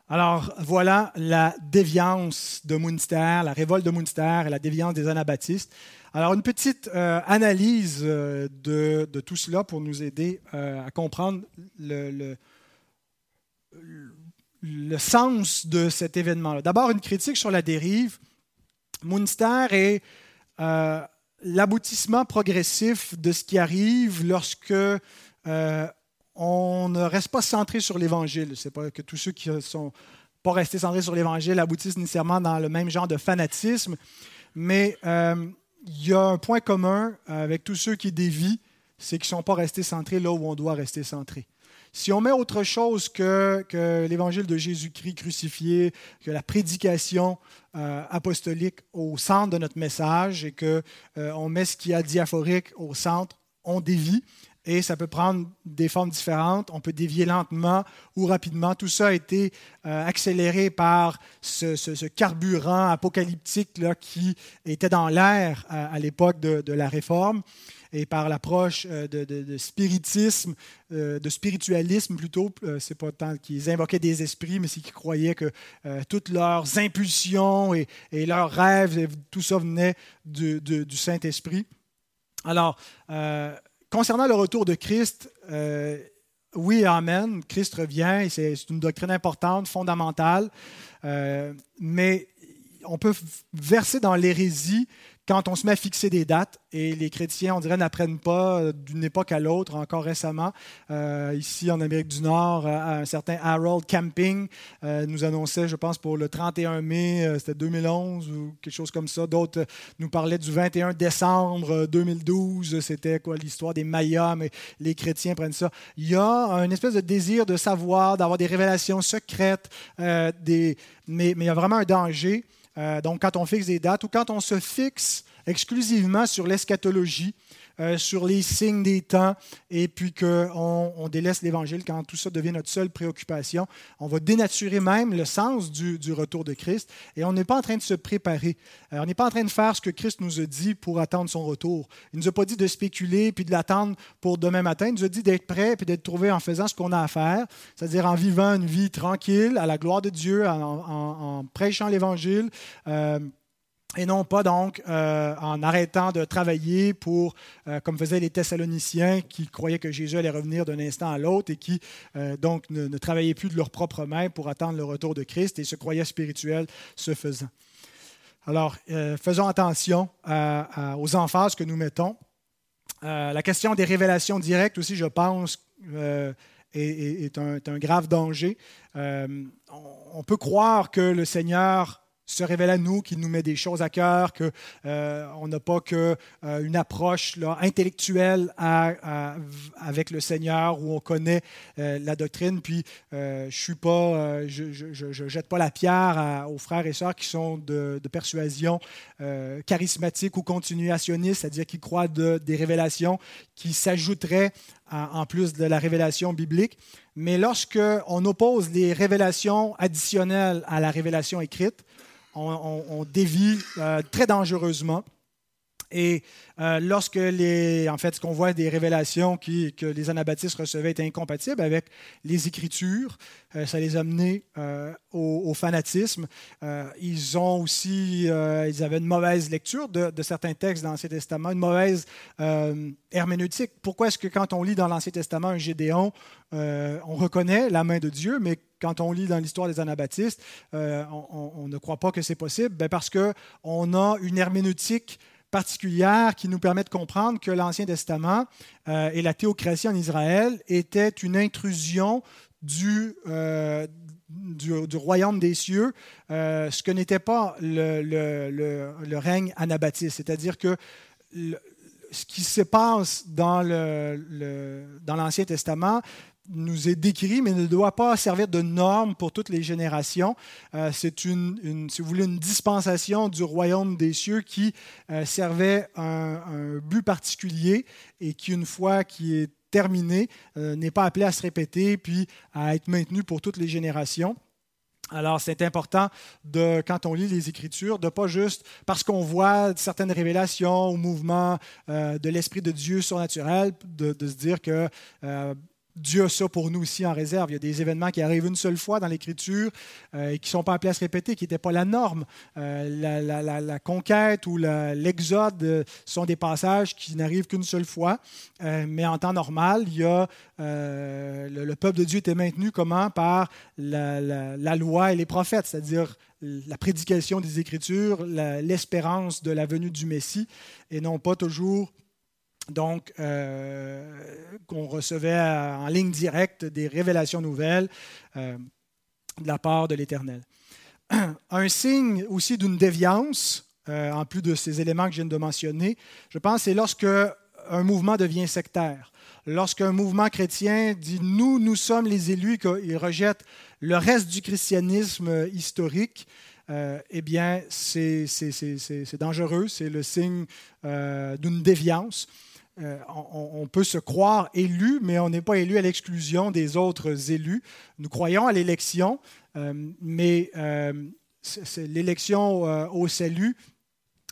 Alors voilà la déviance de Munster, la révolte de Munster et la déviance des anabaptistes. Alors une petite euh, analyse euh, de, tout cela pour nous aider euh, à comprendre le, sens de cet événement-là. D'abord une critique sur la dérive. Munster est l'aboutissement progressif de ce qui arrive lorsque on ne reste pas centré sur l'Évangile. Ce n'est pas que tous ceux qui ne sont pas restés centrés sur l'Évangile aboutissent nécessairement dans le même genre de fanatisme, mais euh, il y a un point commun avec tous ceux qui dévient, c'est qu'ils ne sont pas restés centrés là où on doit rester centré. Si on met autre chose que, l'évangile de Jésus-Christ crucifié, que la prédication euh, apostolique au centre de notre message et qu'on euh, met ce qui est diaphorique au centre, on dévie et ça peut prendre des formes différentes. On peut dévier lentement ou rapidement. Tout ça a été euh, accéléré par ce, carburant apocalyptique là, qui était dans l'air à, l'époque de, la Réforme et par l'approche euh, de, spiritisme, euh, de spiritualisme plutôt. C'est pas tant qu'ils invoquaient des esprits, mais c'est qu'ils croyaient que toutes leurs impulsions et, leurs rêves, tout ça venait du Saint-Esprit. Alors, Concernant le retour de Christ, euh, oui, Amen, Christ revient, c'est une doctrine importante, fondamentale, euh, mais on peut verser dans l'hérésie quand on se met à fixer des dates, et les chrétiens, on dirait, n'apprennent pas euh, d'une époque à l'autre, encore récemment, euh, ici en Amérique du Nord, euh, un certain Harold Camping nous annonçait, je pense, pour le 31 mai, c'était 2011 ou quelque chose comme ça. D'autres nous parlaient du 21 décembre 2012, c'était quoi l'histoire des Mayas, mais les chrétiens prennent ça. Il y a un espèce de désir de savoir, d'avoir des révélations secrètes, mais il y a vraiment un danger euh, donc, quand on fixe des dates ou quand on se fixe exclusivement sur l'eschatologie, euh, sur les signes des temps, et puis qu'on on délaisse l'Évangile quand tout ça devient notre seule préoccupation. On va dénaturer même le sens du, retour de Christ, et on n'est pas en train de se préparer. Euh, on n'est pas en train de faire ce que Christ nous a dit pour attendre son retour. Il ne nous a pas dit de spéculer puis de l'attendre pour demain matin. Il nous a dit d'être prêt puis d'être trouvé en faisant ce qu'on a à faire, c'est-à-dire en vivant une vie tranquille, à la gloire de Dieu, en, prêchant l'Évangile. Euh, et non pas donc euh, en arrêtant de travailler pour, euh, comme faisaient les Thessaloniciens qui croyaient que Jésus allait revenir d'un instant à l'autre et qui euh, donc ne, travaillaient plus de leurs propres mains pour attendre le retour de Christ et se croyaient spirituels ce faisant. Alors, faisons attention aux emphases que nous mettons. la question des révélations directes aussi, je pense, est, un, grave danger. on peut croire que le Seigneur se révèle à nous, qu'il nous met des choses à cœur, qu'on euh, n'a pas qu'une euh, approche là, intellectuelle avec le Seigneur où on connaît euh, la doctrine. Puis je suis pas, je, je, jette pas la pierre aux frères et sœurs qui sont de, persuasion charismatique ou continuationniste, c'est-à-dire qui croient de, des révélations qui s'ajouteraient en plus de la révélation biblique. Mais lorsque on oppose les révélations additionnelles à la révélation écrite, on, dévie euh, très dangereusement. Et euh, lorsque les, en fait, ce qu'on voit des révélations qui, que les anabaptistes recevaient étaient incompatibles avec les Écritures, euh, ça les a menés au, fanatisme. ils ont aussi, ils avaient une mauvaise lecture de, de certains textes dans l'Ancien Testament, une mauvaise herméneutique. Pourquoi est-ce que quand on lit dans l'Ancien Testament un Gédéon, on reconnaît la main de Dieu, mais quand on lit dans l'histoire des anabaptistes, euh, on, ne croit pas que c'est possible, ben, parce qu'on a une herméneutique particulière qui nous permet de comprendre que l'Ancien Testament euh, et la théocratie en Israël étaient une intrusion du, euh, du, royaume des cieux, ce que n'était pas le, le, règne anabaptiste. C'est-à-dire que ce qui se passe dans l'Ancien Testament nous est décrit, mais ne doit pas servir de norme pour toutes les générations. Euh, c'est une, si vous voulez, une dispensation du royaume des cieux qui euh, servait un, un, but particulier et qui, une fois qui est terminé, euh, n'est pas appelé à se répéter puis à être maintenu pour toutes les générations. Alors, c'est important, de, quand on lit les Écritures, de pas juste, parce qu'on voit certaines révélations ou mouvements de l'Esprit de Dieu surnaturel, de, de se dire que Dieu a ça pour nous aussi en réserve. Il y a des événements qui arrivent une seule fois dans l'Écriture euh, et qui ne sont pas appelés à se qui n'étaient pas la norme. Euh, la, conquête ou l'exode euh, sont des passages qui n'arrivent qu'une seule fois. mais en temps normal, il y a, le, peuple de Dieu était maintenu comment? Par la, loi et les prophètes, c'est-à-dire la prédication des Écritures, l'espérance de la venue du Messie, et non pas toujours donc, euh, qu'on recevait en ligne directe des révélations nouvelles euh, de la part de l'Éternel. Un signe aussi d'une déviance, euh, en plus de ces éléments que je viens de mentionner, je pense, c'est lorsque un mouvement devient sectaire. Lorsqu'un mouvement chrétien dit nous, nous sommes les élus, qu'il rejette le reste du christianisme historique, eh bien, c'est dangereux, c'est le signe d'une déviance. Euh, on, peut se croire élu, mais on n'est pas élu à l'exclusion des autres élus. Nous croyons à l'élection, euh, mais euh, l'élection au salut,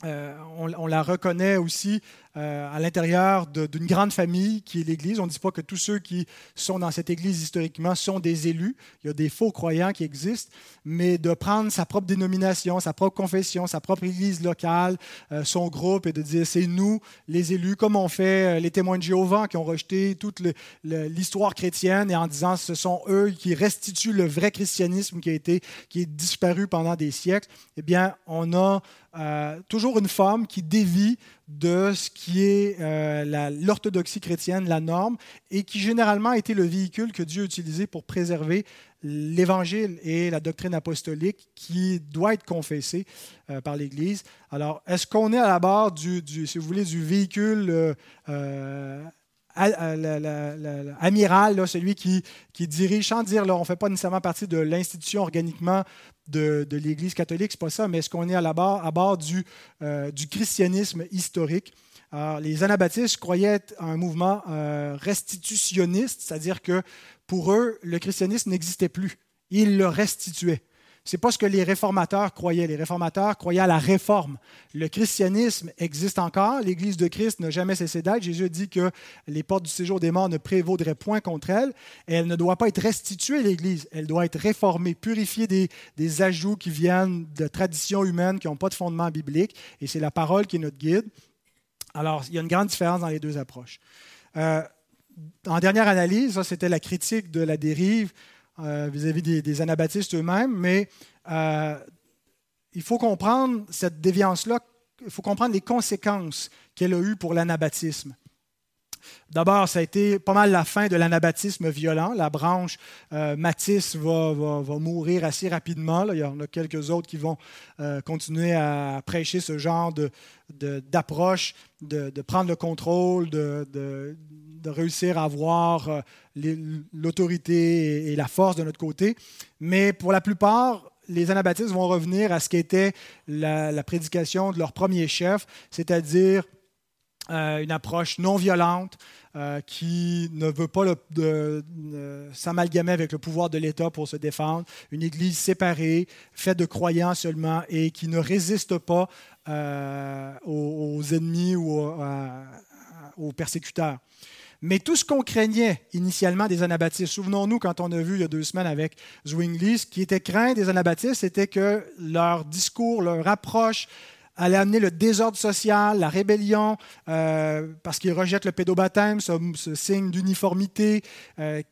on, la reconnaît aussi à l'intérieur d'une grande famille qui est l'Église. On ne dit pas que tous ceux qui sont dans cette Église historiquement sont des élus. Il y a des faux croyants qui existent, mais de prendre sa propre dénomination, sa propre confession, sa propre Église locale, euh, son groupe et de dire c'est nous les élus, comme on fait euh, les témoins de Jéhovah qui ont rejeté toute l'histoire chrétienne et en disant ce sont eux qui restituent le vrai christianisme qui a été qui est disparu pendant des siècles. Eh bien, on a toujours une forme qui dévie de ce qui est euh, l'orthodoxie chrétienne, la norme, et qui généralement a été le véhicule que Dieu a utilisé pour préserver l'Évangile et la doctrine apostolique qui doit être confessée euh, par l'Église. Alors, est-ce qu'on est à la barre du, si vous voulez, du véhicule amiral, celui qui, qui, dirige, sans dire, là, on ne fait pas nécessairement partie de l'institution organiquement de, l'Église catholique, c'est pas ça, mais est-ce qu'on est à, la barre, bord du, euh, du christianisme historique? Les anabaptistes croyaient être un mouvement euh, restitutionniste, c'est-à-dire que pour eux, le christianisme n'existait plus. Ils le restituaient. N'est pas ce que les réformateurs croyaient. Les réformateurs croyaient à la réforme. Le christianisme existe encore. L'Église de Christ n'a jamais cessé d'être. Jésus dit que les portes du séjour des morts ne prévaudraient point contre elle. elle ne doit pas être restituée, l'Église. Elle doit être réformée, purifiée des, ajouts qui viennent de traditions humaines qui n'ont pas de fondement biblique. Et c'est la parole qui est notre guide. Alors, il y a une grande différence dans les deux approches. Euh, en dernière analyse, c'était la critique de la dérive vis-à-vis des, anabaptistes eux-mêmes, mais euh, il faut comprendre cette déviance-là, il faut comprendre les conséquences qu'elle a eues pour l'anabaptisme. D'abord, ça a été pas mal la fin de l'anabaptisme violent. La branche euh, Matisse va, mourir assez rapidement. Il y en a quelques autres qui vont continuer à prêcher ce genre d'approche, de, de, prendre le contrôle, de, de réussir à avoir euh, l'autorité et la force de notre côté. Mais pour la plupart, les anabaptistes vont revenir à ce qu'était la, la prédication de leur premier chef, c'est-à-dire euh, une approche non violente euh, qui ne veut pas s'amalgamer avec le pouvoir de l'État pour se défendre, une Église séparée, faite de croyants seulement et qui ne résiste pas aux, ennemis ou aux persécuteurs. Mais tout ce qu'on craignait initialement des anabaptistes, souvenons-nous quand on a vu il y a deux semaines avec Zwingli, ce qui était craint des anabaptistes, c'était que leur discours, leur approche allait amener le désordre social, la rébellion, euh, parce qu'ils rejettent le pédobaptême, ce, signe d'uniformité. Euh,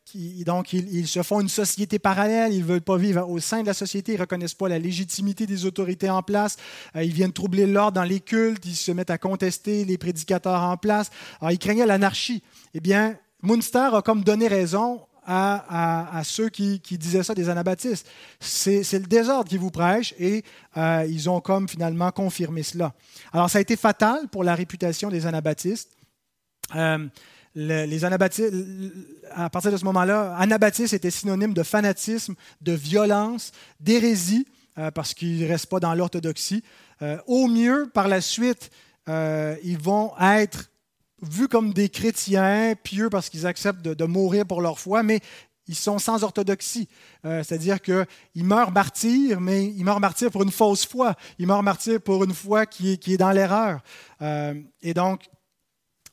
donc, ils, se font une société parallèle, ils ne veulent pas vivre au sein de la société, ils ne reconnaissent pas la légitimité des autorités en place, euh, ils viennent troubler l'ordre dans les cultes, ils se mettent à contester les prédicateurs en place. Alors, ils craignaient l'anarchie eh bien, Munster a comme donné raison à, ceux qui, disaient ça des anabaptistes. C'est le désordre qui vous prêche et euh, ils ont comme finalement confirmé cela. Alors ça a été fatal pour la réputation des anabaptistes. Euh, les anabaptistes, à partir de ce moment-là, anabaptiste était synonyme de fanatisme, de violence, d'hérésie, euh, parce qu'ils ne restent pas dans l'orthodoxie. au mieux, par la suite, ils vont être vus comme des chrétiens pieux parce qu'ils acceptent de, mourir pour leur foi, mais ils sont sans orthodoxie. Euh, c'est-à-dire qu'ils meurent martyrs, mais ils meurent martyrs pour une fausse foi. Ils meurent martyrs pour une foi qui est, dans l'erreur. Euh, et donc,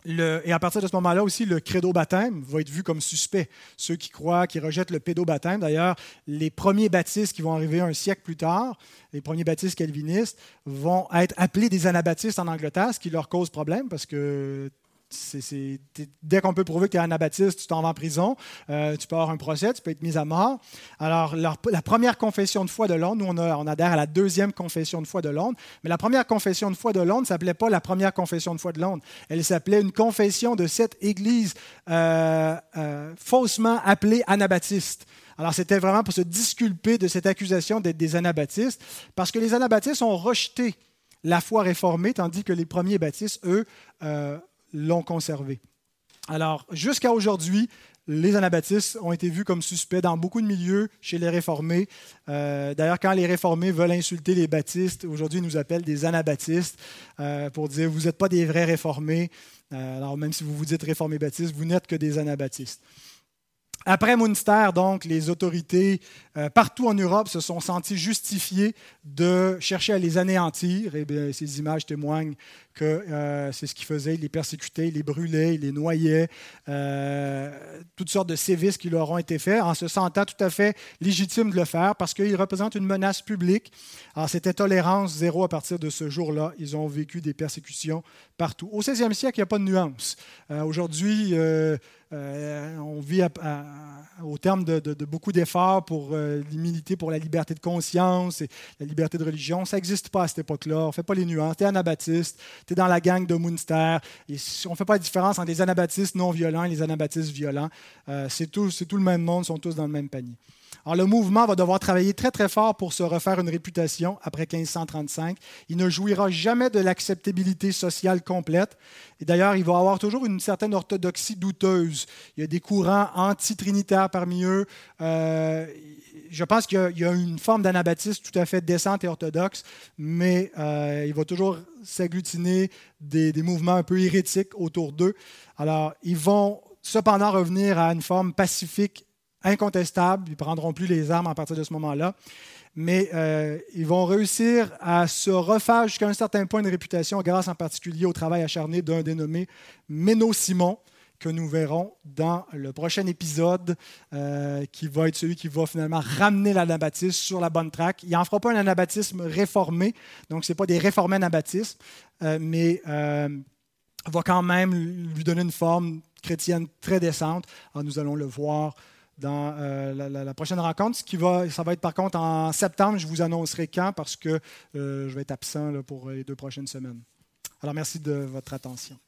et à partir de ce moment-là aussi, le credo baptême va être vu comme suspect. Ceux qui croient, qui rejettent le pédo-baptême, d'ailleurs, les premiers baptistes qui vont arriver un siècle plus tard, les premiers baptistes calvinistes, vont être appelés des anabaptistes en Angleterre, ce qui leur cause problème parce que dès qu'on peut prouver que tu es anabaptiste, tu t'en vas en prison, euh, tu peux avoir un procès, tu peux être mis à mort. Alors, la première confession de foi de Londres, nous, on, adhère à la deuxième confession de foi de Londres, mais la première confession de foi de Londres ne s'appelait pas la première confession de foi de Londres. Elle s'appelait une confession de cette Église euh, euh, faussement appelée anabaptiste. Alors, c'était vraiment pour se disculper de cette accusation d'être des anabaptistes, parce que les anabaptistes ont rejeté la foi réformée, tandis que les premiers baptistes, eux, l'ont conservé. Alors, jusqu'à aujourd'hui, les anabaptistes ont été vus comme suspects dans beaucoup de milieux chez les réformés. Euh, d'ailleurs, quand les réformés veulent insulter les baptistes, aujourd'hui, ils nous appellent des anabaptistes euh, pour dire vous n'êtes pas des vrais réformés. Euh, alors, même si vous vous dites réformés baptistes, vous n'êtes que des anabaptistes. Après Munster, donc, les autorités euh, partout en Europe se sont senties justifiées de chercher à les anéantir. Et bien, ces images témoignent que euh, c'est ce qu'ils faisaient. Ils les persécutaient, ils les brûlaient, ils les noyaient. Euh, toutes sortes de sévices qui leur ont été faits en se sentant tout à fait légitimes de le faire parce qu'ils représentent une menace publique. Alors, c'était tolérance zéro à partir de ce jour-là. Ils ont vécu des persécutions partout. Au 16e siècle, il n'y a pas de nuance. Aujourd'hui, euh, on vit au terme de, beaucoup d'efforts pour euh, l'humilité, pour la liberté de conscience et la liberté de religion. Ça n'existe pas à cette époque-là. On ne fait pas les nuances. Tu es anabaptiste, tu es dans la gang de Munster. On ne fait pas la différence entre les anabaptistes non violents et les anabaptistes violents. Euh, c'est tout le même monde, ils sont tous dans le même panier. Alors, le mouvement va devoir travailler très, très fort pour se refaire une réputation après 1535. Il ne jouira jamais de l'acceptabilité sociale complète. Et d'ailleurs, il va avoir toujours une certaine orthodoxie douteuse. Il y a des courants anti-trinitaires parmi eux. Euh, je pense qu'il y, a une forme d'anabaptisme tout à fait décente et orthodoxe, mais euh, il va toujours s'agglutiner des, des mouvements un peu hérétiques autour d'eux. Alors, ils vont cependant revenir à une forme pacifique incontestable. Ils ne prendront plus les armes à partir de ce moment-là. Mais euh, ils vont réussir à se refaire jusqu'à un certain point de réputation grâce en particulier au travail acharné d'un dénommé Méno Simon que nous verrons dans le prochain épisode, euh, qui va être celui qui va finalement ramener l'anabaptisme sur la bonne traque. Il n'en fera pas un anabaptisme réformé, donc ce n'est pas des réformés anabaptismes, euh, mais va quand même lui donner une forme chrétienne très décente. Alors, nous allons le voir dans euh, la, prochaine rencontre. Ça va être par contre en septembre. Je vous annoncerai quand parce que euh, je vais être absent pour les deux prochaines semaines. Alors merci de votre attention.